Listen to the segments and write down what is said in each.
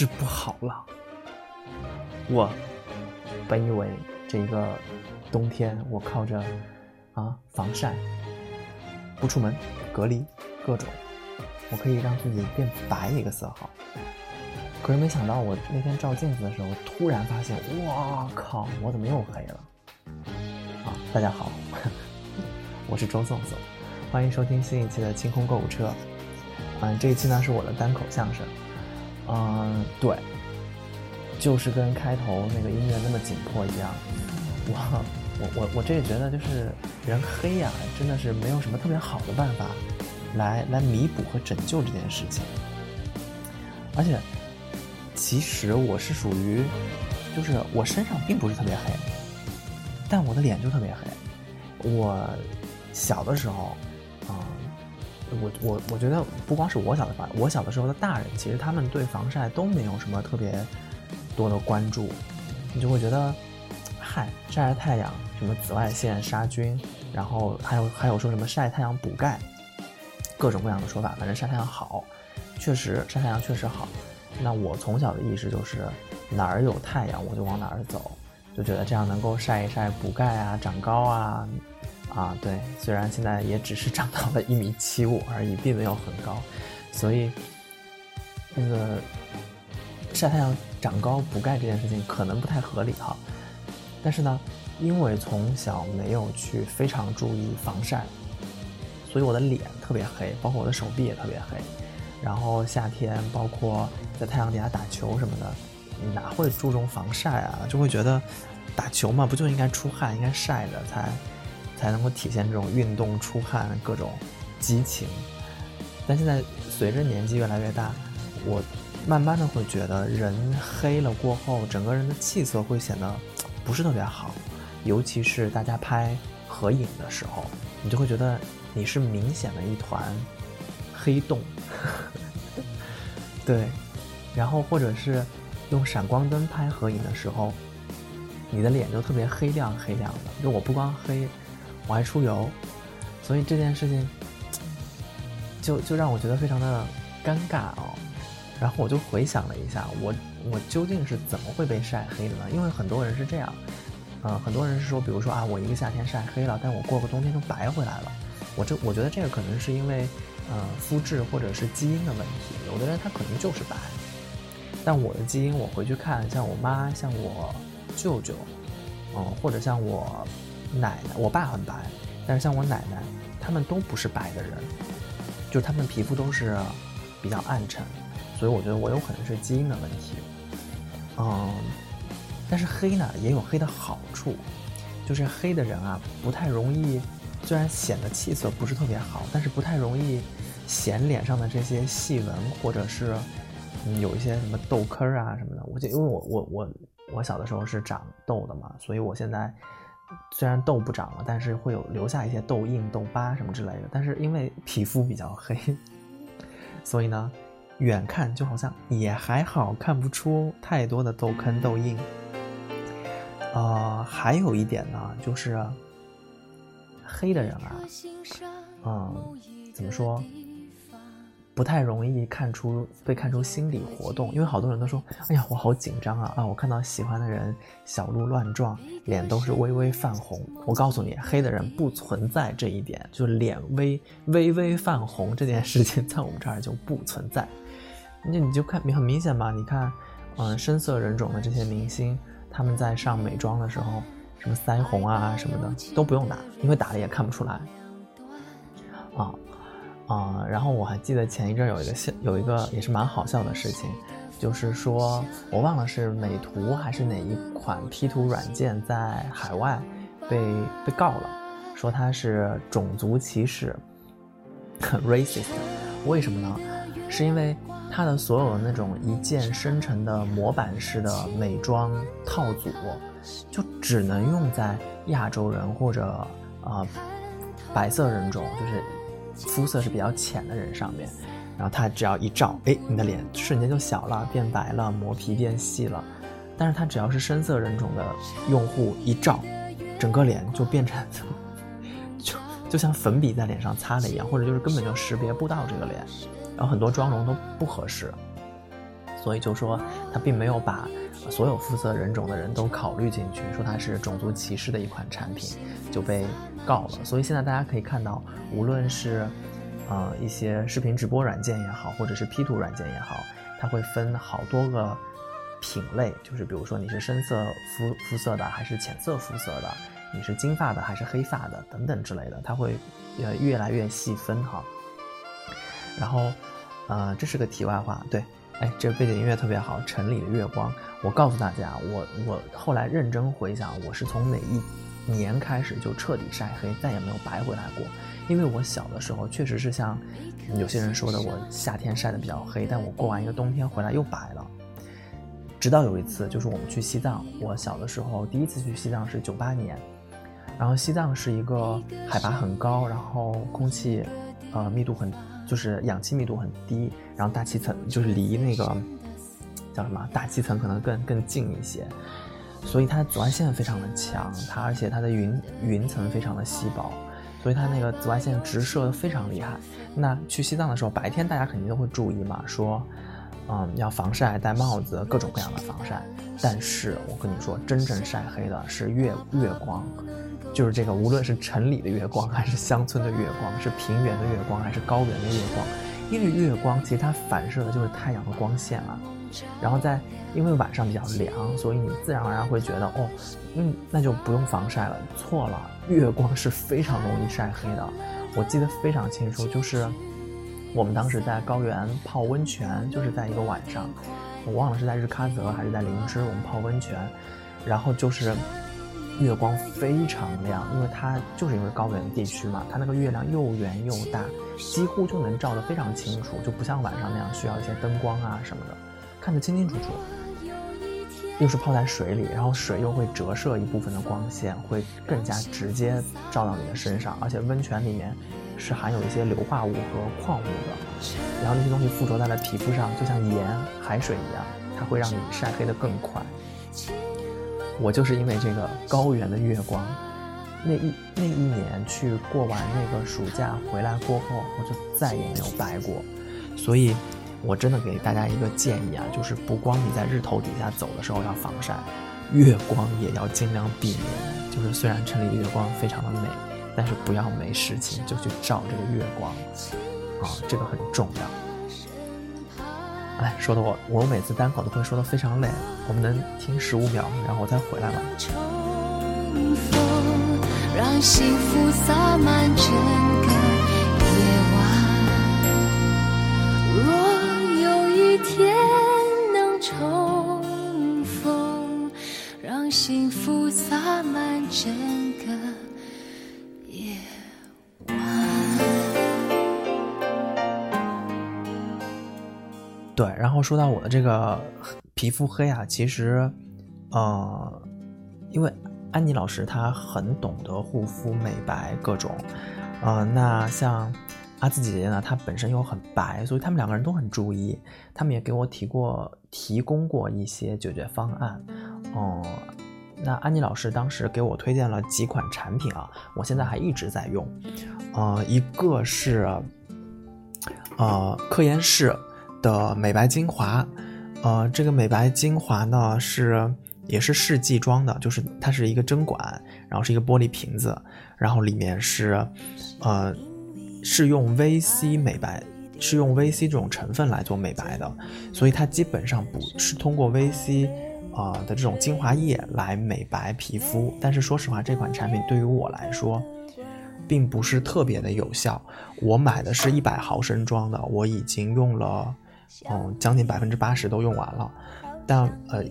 是不好了。我本以为这一个冬天，我靠着啊防晒，不出门，隔离，各种，我可以让自己变白一个色号。可是没想到，我那天照镜子的时候，突然发现，哇靠，我怎么又黑了？啊，大家好，我是周颂颂，欢迎收听新一期的清空购物车。嗯，这一期呢是我的单口相声。嗯，对，就是跟开头那个音乐那么紧迫一样。我我我我这个觉得就是人黑呀，真的是没有什么特别好的办法来来弥补和拯救这件事情。而且，其实我是属于，就是我身上并不是特别黑，但我的脸就特别黑。我小的时候，我我我觉得不光是我小的时候，我小的时候的大人，其实他们对防晒都没有什么特别多的关注，你就会觉得，嗨，晒晒太阳，什么紫外线杀菌，然后还有还有说什么晒太阳补钙，各种各样的说法，反正晒太阳好，确实晒太阳确实好。那我从小的意识就是哪儿有太阳我就往哪儿走，就觉得这样能够晒一晒补钙啊，长高啊。啊，对，虽然现在也只是长到了一米七五而已，并没有很高，所以那个晒太阳长高补钙这件事情可能不太合理哈。但是呢，因为从小没有去非常注意防晒，所以我的脸特别黑，包括我的手臂也特别黑。然后夏天，包括在太阳底下打球什么的，哪会注重防晒啊？就会觉得打球嘛，不就应该出汗，应该晒着才。才能够体现这种运动出汗各种激情，但现在随着年纪越来越大，我慢慢的会觉得人黑了过后，整个人的气色会显得不是特别好，尤其是大家拍合影的时候，你就会觉得你是明显的一团黑洞，对，然后或者是用闪光灯拍合影的时候，你的脸就特别黑亮黑亮的，就我不光黑。我爱出游，所以这件事情就就让我觉得非常的尴尬哦。然后我就回想了一下，我我究竟是怎么会被晒黑的呢？因为很多人是这样，呃，很多人是说，比如说啊，我一个夏天晒黑了，但我过个冬天就白回来了。我这我觉得这个可能是因为呃肤质或者是基因的问题，有的人他可能就是白。但我的基因，我回去看，像我妈，像我舅舅，嗯，或者像我。奶奶，我爸很白，但是像我奶奶，他们都不是白的人，就是他们皮肤都是比较暗沉，所以我觉得我有可能是基因的问题。嗯，但是黑呢也有黑的好处，就是黑的人啊不太容易，虽然显得气色不是特别好，但是不太容易显脸上的这些细纹，或者是嗯有一些什么痘坑啊什么的。我就因为我我我我小的时候是长痘的嘛，所以我现在。虽然痘不长了，但是会有留下一些痘印、痘疤什么之类的。但是因为皮肤比较黑，所以呢，远看就好像也还好，看不出太多的痘坑、痘印。呃，还有一点呢，就是黑的人啊，嗯，怎么说？不太容易看出被看出心理活动，因为好多人都说：“哎呀，我好紧张啊！啊，我看到喜欢的人小鹿乱撞，脸都是微微泛红。”我告诉你，黑的人不存在这一点，就脸微微微泛红这件事情，在我们这儿就不存在。那你就看，很明显嘛？你看，嗯，深色人种的这些明星，他们在上美妆的时候，什么腮红啊什么的都不用打，因为打了也看不出来。啊。然后我还记得前一阵有一个笑，有一个也是蛮好笑的事情，就是说我忘了是美图还是哪一款 P 图软件在海外被被告了，说它是种族歧视，racist。为什么呢？是因为它的所有的那种一键生成的模板式的美妆套组，就只能用在亚洲人或者啊白色人种，就是。肤色是比较浅的人上面，然后他只要一照，哎，你的脸瞬间就小了，变白了，磨皮变细了。但是他只要是深色人种的用户一照，整个脸就变成，就就像粉笔在脸上擦了一样，或者就是根本就识别不到这个脸，然后很多妆容都不合适。所以就说他并没有把所有肤色人种的人都考虑进去，说它是种族歧视的一款产品，就被告了。所以现在大家可以看到，无论是呃一些视频直播软件也好，或者是 P 图软件也好，它会分好多个品类，就是比如说你是深色肤肤色的还是浅色肤色的，你是金发的还是黑发的等等之类的，它会呃越来越细分哈。然后，呃，这是个题外话，对。哎，这个背景音乐特别好，《城里的月光》。我告诉大家，我我后来认真回想，我是从哪一年开始就彻底晒黑，再也没有白回来过。因为我小的时候确实是像有些人说的，我夏天晒得比较黑，但我过完一个冬天回来又白了。直到有一次，就是我们去西藏，我小的时候第一次去西藏是九八年，然后西藏是一个海拔很高，然后空气呃密度很。就是氧气密度很低，然后大气层就是离那个叫什么大气层可能更更近一些，所以它的紫外线非常的强，它而且它的云云层非常的稀薄，所以它那个紫外线直射的非常厉害。那去西藏的时候，白天大家肯定都会注意嘛，说嗯要防晒，戴帽子，各种各样的防晒。但是我跟你说，真正晒黑的是月月光。就是这个，无论是城里的月光，还是乡村的月光，是平原的月光，还是高原的月光，因为月光其实它反射的就是太阳的光线啊。然后在因为晚上比较凉，所以你自然而然会觉得哦，嗯，那就不用防晒了。错了，月光是非常容易晒黑的。我记得非常清楚，就是我们当时在高原泡温泉，就是在一个晚上，我忘了是在日喀则还是在林芝，我们泡温泉，然后就是。月光非常亮，因为它就是因为高原地区嘛，它那个月亮又圆又大，几乎就能照得非常清楚，就不像晚上那样需要一些灯光啊什么的，看得清清楚楚。又是泡在水里，然后水又会折射一部分的光线，会更加直接照到你的身上，而且温泉里面是含有一些硫化物和矿物的，然后那些东西附着在了皮肤上，就像盐、海水一样，它会让你晒黑的更快。我就是因为这个高原的月光，那一那一年去过完那个暑假回来过后，我就再也没有白过。所以，我真的给大家一个建议啊，就是不光你在日头底下走的时候要防晒，月光也要尽量避免。就是虽然城里的月光非常的美，但是不要没事情就去照这个月光，啊，这个很重要。哎，说的我，我每次单口都会说的非常累。我们能听十五秒，然后我再回来吗？让幸福洒满整个夜晚。若有一天能重逢，让幸福洒满整个。对，然后说到我的这个皮肤黑啊，其实，呃，因为安妮老师她很懂得护肤美白各种，呃，那像阿紫姐姐呢，她本身又很白，所以他们两个人都很注意，他们也给我提过提供过一些解决方案，哦，那安妮老师当时给我推荐了几款产品啊，我现在还一直在用，呃，一个是，呃，科颜氏。的美白精华，呃，这个美白精华呢是也是试剂装的，就是它是一个针管，然后是一个玻璃瓶子，然后里面是，呃，是用 VC 美白，是用 VC 这种成分来做美白的，所以它基本上不是通过 VC 啊的这种精华液来美白皮肤。但是说实话，这款产品对于我来说，并不是特别的有效。我买的是一百毫升装的，我已经用了。嗯，将近百分之八十都用完了，但呃，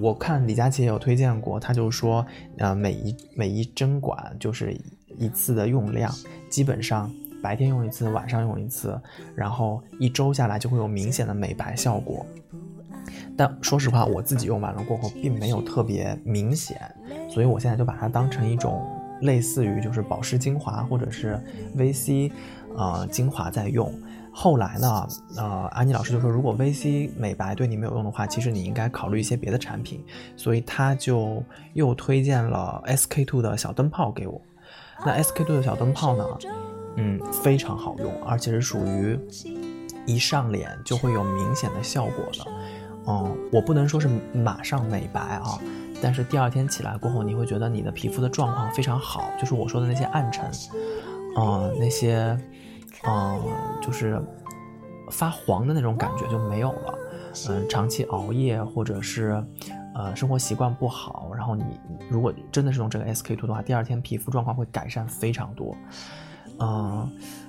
我看李佳琦也有推荐过，他就说，呃，每一每一针管就是一次的用量，基本上白天用一次，晚上用一次，然后一周下来就会有明显的美白效果。但说实话，我自己用完了过后，并没有特别明显，所以我现在就把它当成一种类似于就是保湿精华或者是 VC，呃，精华在用。后来呢，呃，安妮老师就说，如果 VC 美白对你没有用的话，其实你应该考虑一些别的产品，所以他就又推荐了 SK two 的小灯泡给我。那 SK two 的小灯泡呢，嗯，非常好用，而且是属于一上脸就会有明显的效果的。嗯，我不能说是马上美白啊，但是第二天起来过后，你会觉得你的皮肤的状况非常好，就是我说的那些暗沉，嗯，那些，嗯，就是发黄的那种感觉就没有了。嗯，长期熬夜或者是，呃，生活习惯不好，然后你如果真的是用这个 SK two 的话，第二天皮肤状况会改善非常多。嗯，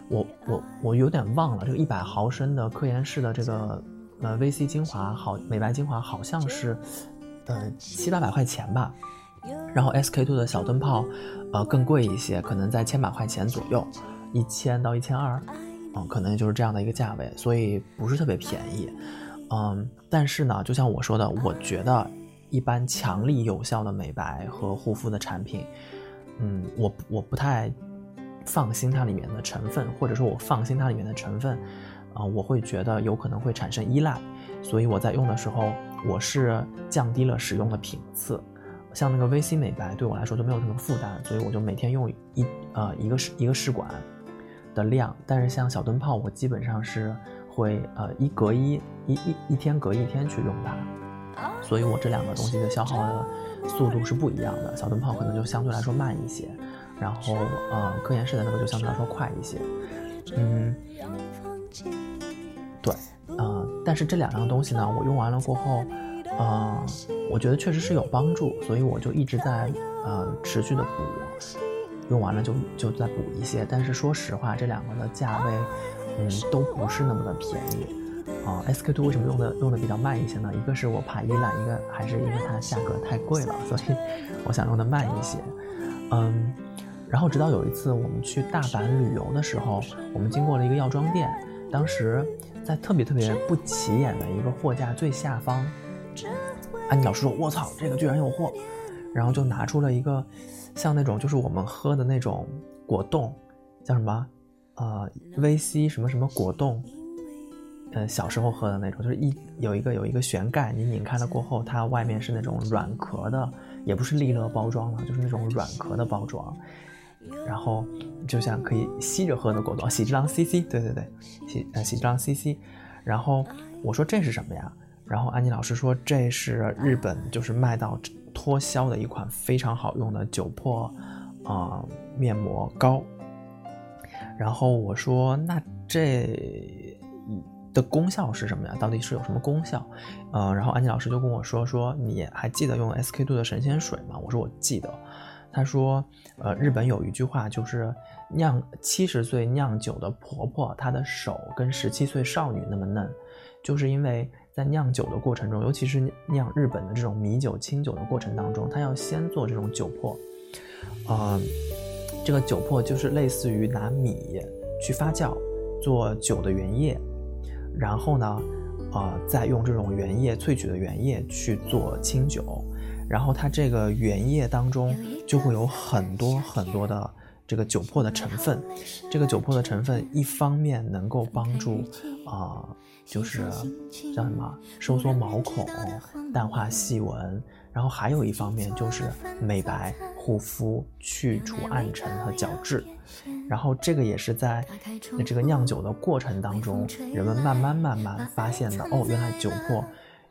我我我有点忘了这个一百毫升的科颜氏的这个呃 VC 精华好美白精华好像是呃七八百块钱吧，然后 SK two 的小灯泡呃更贵一些，可能在千把块钱左右，一千到一千二，嗯，可能就是这样的一个价位，所以不是特别便宜。嗯，但是呢，就像我说的，我觉得一般强力有效的美白和护肤的产品，嗯，我我不太放心它里面的成分，或者说我放心它里面的成分，啊，我会觉得有可能会产生依赖，所以我在用的时候，我是降低了使用的频次，像那个 VC 美白对我来说就没有什么负担，所以我就每天用一呃一个试一个试管的量，但是像小灯泡，我基本上是。会呃一隔一一一一天隔一天去用它，所以我这两个东西的消耗的速度是不一样的。小灯泡可能就相对来说慢一些，然后呃科颜氏的那个就相对来说快一些。嗯，对，呃，但是这两样东西呢，我用完了过后，呃，我觉得确实是有帮助，所以我就一直在呃持续的补，用完了就就再补一些。但是说实话，这两个的价位。嗯，都不是那么的便宜啊。SK two 为什么用的用的比较慢一些呢？一个是我怕依赖，一个还是因为它价格太贵了，所以我想用的慢一些。嗯，然后直到有一次我们去大阪旅游的时候，我们经过了一个药妆店，当时在特别特别不起眼的一个货架最下方，安妮老师说：“我操，这个居然有货！”然后就拿出了一个像那种就是我们喝的那种果冻，叫什么？呃，VC 什么什么果冻，呃，小时候喝的那种，就是一有一个有一个旋盖，你拧开了过后，它外面是那种软壳的，也不是利乐包装了，就是那种软壳的包装，然后就像可以吸着喝的果冻，喜之郎 CC，对对对，喜呃喜之郎 CC，然后我说这是什么呀？然后安妮老师说这是日本就是卖到脱销的一款非常好用的酒粕啊面膜膏。然后我说，那这的功效是什么呀？到底是有什么功效？嗯，然后安妮老师就跟我说，说你还记得用 SK two 的神仙水吗？我说我记得。他说，呃，日本有一句话就是酿七十岁酿酒的婆婆，她的手跟十七岁少女那么嫩，就是因为在酿酒的过程中，尤其是酿日本的这种米酒、清酒的过程当中，它要先做这种酒粕，嗯。这个酒粕就是类似于拿米去发酵做酒的原液，然后呢，呃，再用这种原液萃取的原液去做清酒，然后它这个原液当中就会有很多很多的这个酒粕的成分，这个酒粕的成分一方面能够帮助啊，就是叫什么收缩毛孔、淡化细纹。然后还有一方面就是美白护肤、去除暗沉和角质，然后这个也是在这个酿酒的过程当中，人们慢慢慢慢发现的哦，原来酒粕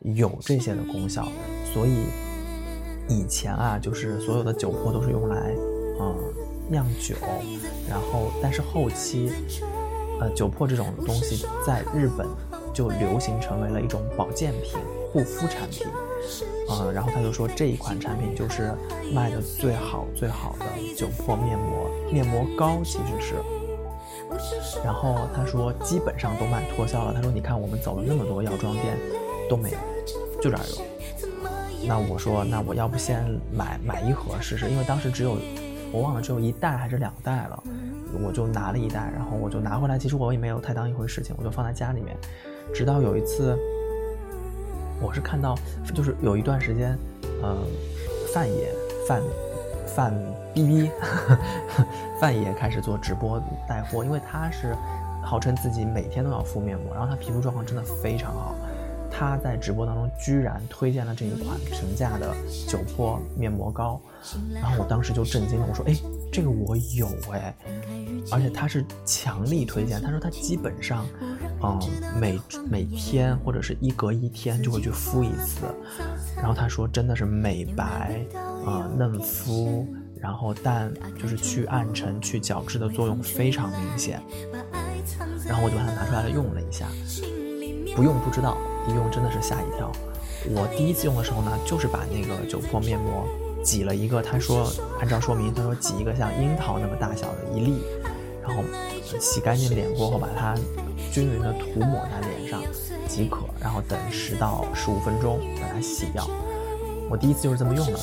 有这些的功效。所以以前啊，就是所有的酒粕都是用来嗯酿酒，然后但是后期呃酒粕这种东西在日本就流行成为了一种保健品、护肤产品。嗯，然后他就说这一款产品就是卖的最好最好的酒粕面膜面膜膏，其实是。然后他说基本上都卖脱销了。他说你看我们走了那么多药妆店都没有，就这儿有。那我说那我要不先买买一盒试试，因为当时只有我忘了只有一袋还是两袋了，我就拿了一袋，然后我就拿回来。其实我也没有太当一回事情，我就放在家里面，直到有一次。我是看到，就是有一段时间，呃，范爷范范逼逼 范爷开始做直播带货，因为他是号称自己每天都要敷面膜，然后他皮肤状况真的非常好。他在直播当中居然推荐了这一款平价的酒粕面膜膏，然后我当时就震惊了，我说：“哎，这个我有哎！”而且他是强力推荐，他说他基本上嗯，每每天或者是一隔一天就会去敷一次。然后他说真的是美白，呃，嫩肤，然后淡就是去暗沉、去角质的作用非常明显。然后我就把它拿出来了用了一下，不用不知道，一用真的是吓一跳。我第一次用的时候呢，就是把那个酒粕面膜挤了一个，他说按照说明，他说挤一个像樱桃那么大小的一粒，然后洗干净脸过后，把它均匀的涂抹在脸上即可，然后等十到十五分钟把它洗掉。我第一次就是这么用的，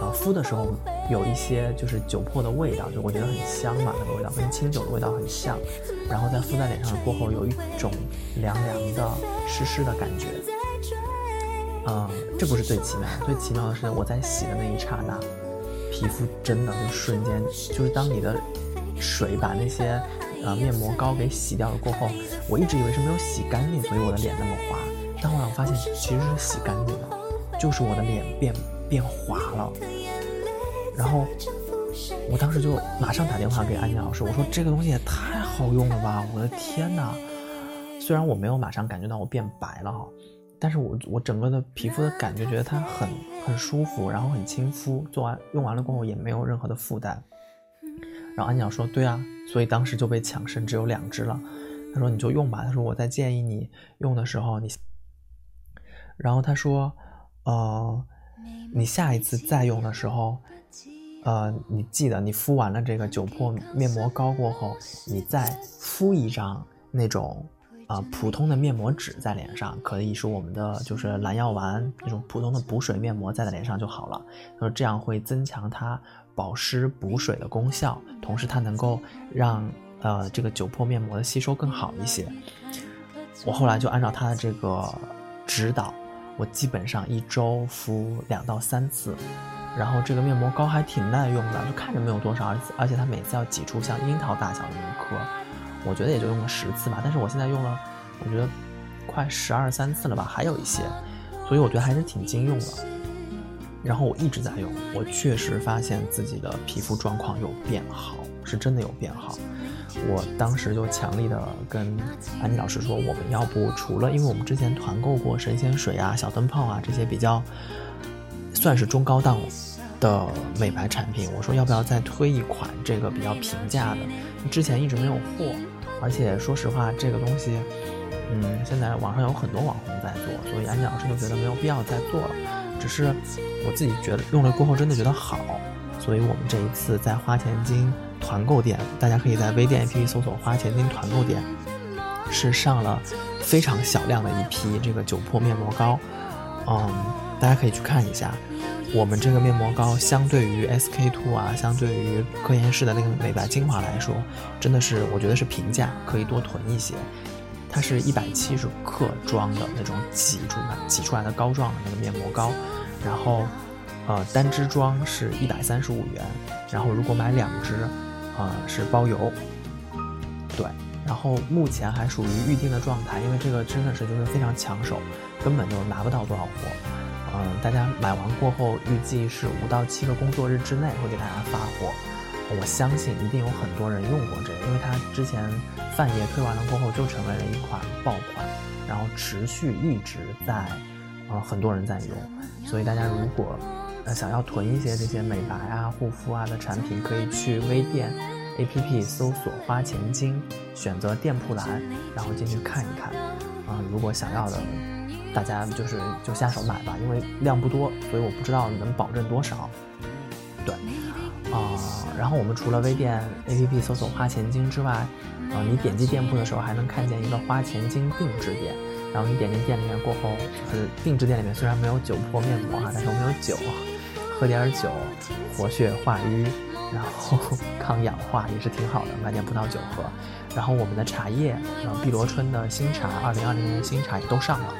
呃，敷的时候有一些就是酒粕的味道，就我觉得很香嘛，那个味道跟清酒的味道很像，然后在敷在脸上过后，有一种凉凉的湿湿的感觉。嗯，这不是最奇妙，最奇妙的是我在洗的那一刹那，皮肤真的就瞬间，就是当你的水把那些呃面膜膏给洗掉了过后，我一直以为是没有洗干净，所以我的脸那么滑，但后来我发现其实是洗干净了，就是我的脸变变滑了。然后我当时就马上打电话给安妮老师，我说这个东西也太好用了吧，我的天哪！虽然我没有马上感觉到我变白了哈。但是我我整个的皮肤的感觉，觉得它很很舒服，然后很亲肤，做完用完了过后也没有任何的负担。然后安鸟说：“对啊，所以当时就被抢剩，只有两支了。”他说：“你就用吧。”他说：“我再建议你用的时候，你……然后他说，呃，你下一次再用的时候，呃，你记得你敷完了这个酒粕面膜膏过后，你再敷一张那种。”啊，普通的面膜纸在脸上可以是我们的，就是蓝药丸那种普通的补水面膜，在在脸上就好了。他说这样会增强它保湿补水的功效，同时它能够让呃这个酒粕面膜的吸收更好一些。我后来就按照他的这个指导，我基本上一周敷两到三次，然后这个面膜膏还挺耐用的，就看着没有多少，而且而且它每次要挤出像樱桃大小的一颗。我觉得也就用了十次吧，但是我现在用了，我觉得快十二三次了吧，还有一些，所以我觉得还是挺经用的。然后我一直在用，我确实发现自己的皮肤状况有变好，是真的有变好。我当时就强力的跟安妮老师说，我们要不除了，因为我们之前团购过神仙水啊、小灯泡啊这些比较算是中高档的美白产品，我说要不要再推一款这个比较平价的？之前一直没有货。而且说实话，这个东西，嗯，现在网上有很多网红在做，所以安妮老师就觉得没有必要再做了。只是我自己觉得用了过后真的觉得好，所以我们这一次在花钱精团购店，大家可以在微店 APP 搜索“花钱精团购店”，是上了非常小量的一批这个酒粕面膜膏，嗯，大家可以去看一下。我们这个面膜膏相对于 SK two 啊，相对于科颜氏的那个美白精华来说，真的是我觉得是平价，可以多囤一些。它是一百七十克装的那种挤出来挤出来的膏状的那个面膜膏，然后呃单支装是一百三十五元，然后如果买两支，呃是包邮。对，然后目前还属于预定的状态，因为这个真的是就是非常抢手，根本就拿不到多少货。嗯，大家买完过后，预计是五到七个工作日之内会给大家发货。我相信一定有很多人用过这个，因为它之前范爷推完了过后就成为了一款爆款，然后持续一直在，呃，很多人在用。所以大家如果呃想要囤一些这些美白啊、护肤啊的产品，可以去微店 APP 搜索“花钱精”，选择店铺栏，然后进去看一看。啊，如果想要的。大家就是就下手买吧，因为量不多，所以我不知道能保证多少。对，啊，然后我们除了微店 APP 搜索“花钱精”之外，啊，你点击店铺的时候还能看见一个“花钱精定制店”，然后你点进店里面过后，就是定制店里面虽然没有酒粕面膜啊，但是我们有酒，喝点酒，活血化瘀，然后 抗氧化也是挺好的，买点葡萄酒喝。然后我们的茶叶，呃，碧螺春的新茶，二零二零年新茶也都上了。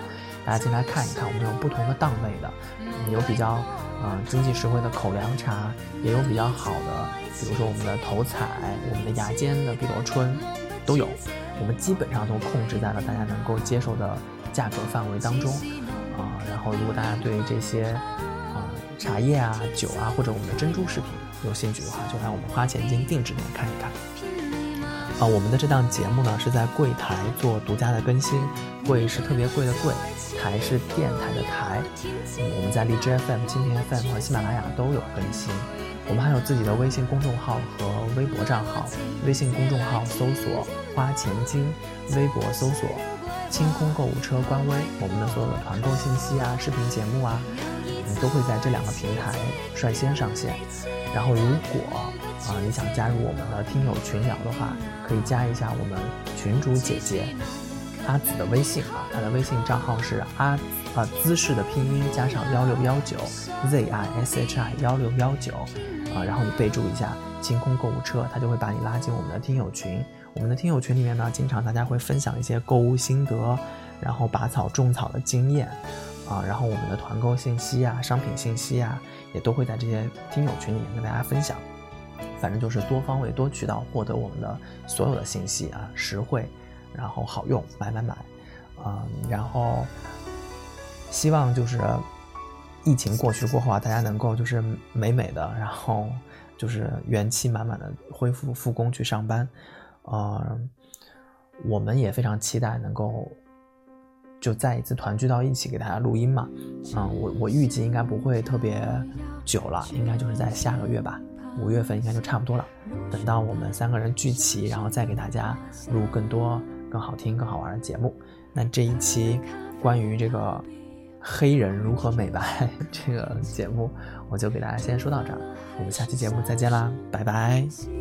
大家进来看一看，我们有不同的档位的，有比较呃经济实惠的口粮茶，也有比较好的，比如说我们的头彩、我们的牙尖的碧螺春都有，我们基本上都控制在了大家能够接受的价格范围当中啊。然后如果大家对这些啊茶叶啊、酒啊或者我们的珍珠饰品有兴趣的话，就来我们花钱金定制店看一看。啊，我们的这档节目呢是在柜台做独家的更新，柜是特别贵的柜，台是电台的台。我们在荔枝 FM、蜻蜓 FM 和喜马拉雅都有更新。我们还有自己的微信公众号和微博账号，微信公众号搜索“花钱精”，微博搜索“清空购物车”官微。我们的所有的团购信息啊、视频节目啊，都会在这两个平台率先上线。然后，如果啊你想加入我们的听友群聊的话，可以加一下我们群主姐姐阿紫的微信啊，她的微信账号是阿啊姿势的拼音加上幺六幺九 z i s h i 幺六幺九。啊，然后你备注一下“清空购物车”，他就会把你拉进我们的听友群。我们的听友群里面呢，经常大家会分享一些购物心得，然后拔草种草的经验，啊，然后我们的团购信息啊、商品信息啊，也都会在这些听友群里面跟大家分享。反正就是多方位、多渠道获得我们的所有的信息啊，实惠，然后好用，买买买，嗯，然后希望就是。疫情过去过后啊，大家能够就是美美的，然后就是元气满满的恢复复工去上班，呃，我们也非常期待能够就再一次团聚到一起给大家录音嘛，嗯，我我预计应该不会特别久了，应该就是在下个月吧，五月份应该就差不多了。等到我们三个人聚齐，然后再给大家录更多更好听、更好玩的节目。那这一期关于这个。黑人如何美白 这个节目，我就给大家先说到这儿，我们下期节目再见啦，拜拜。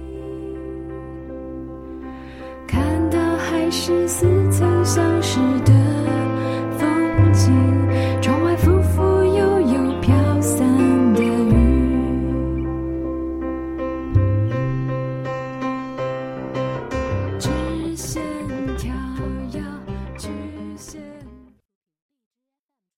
是似曾相识的风景。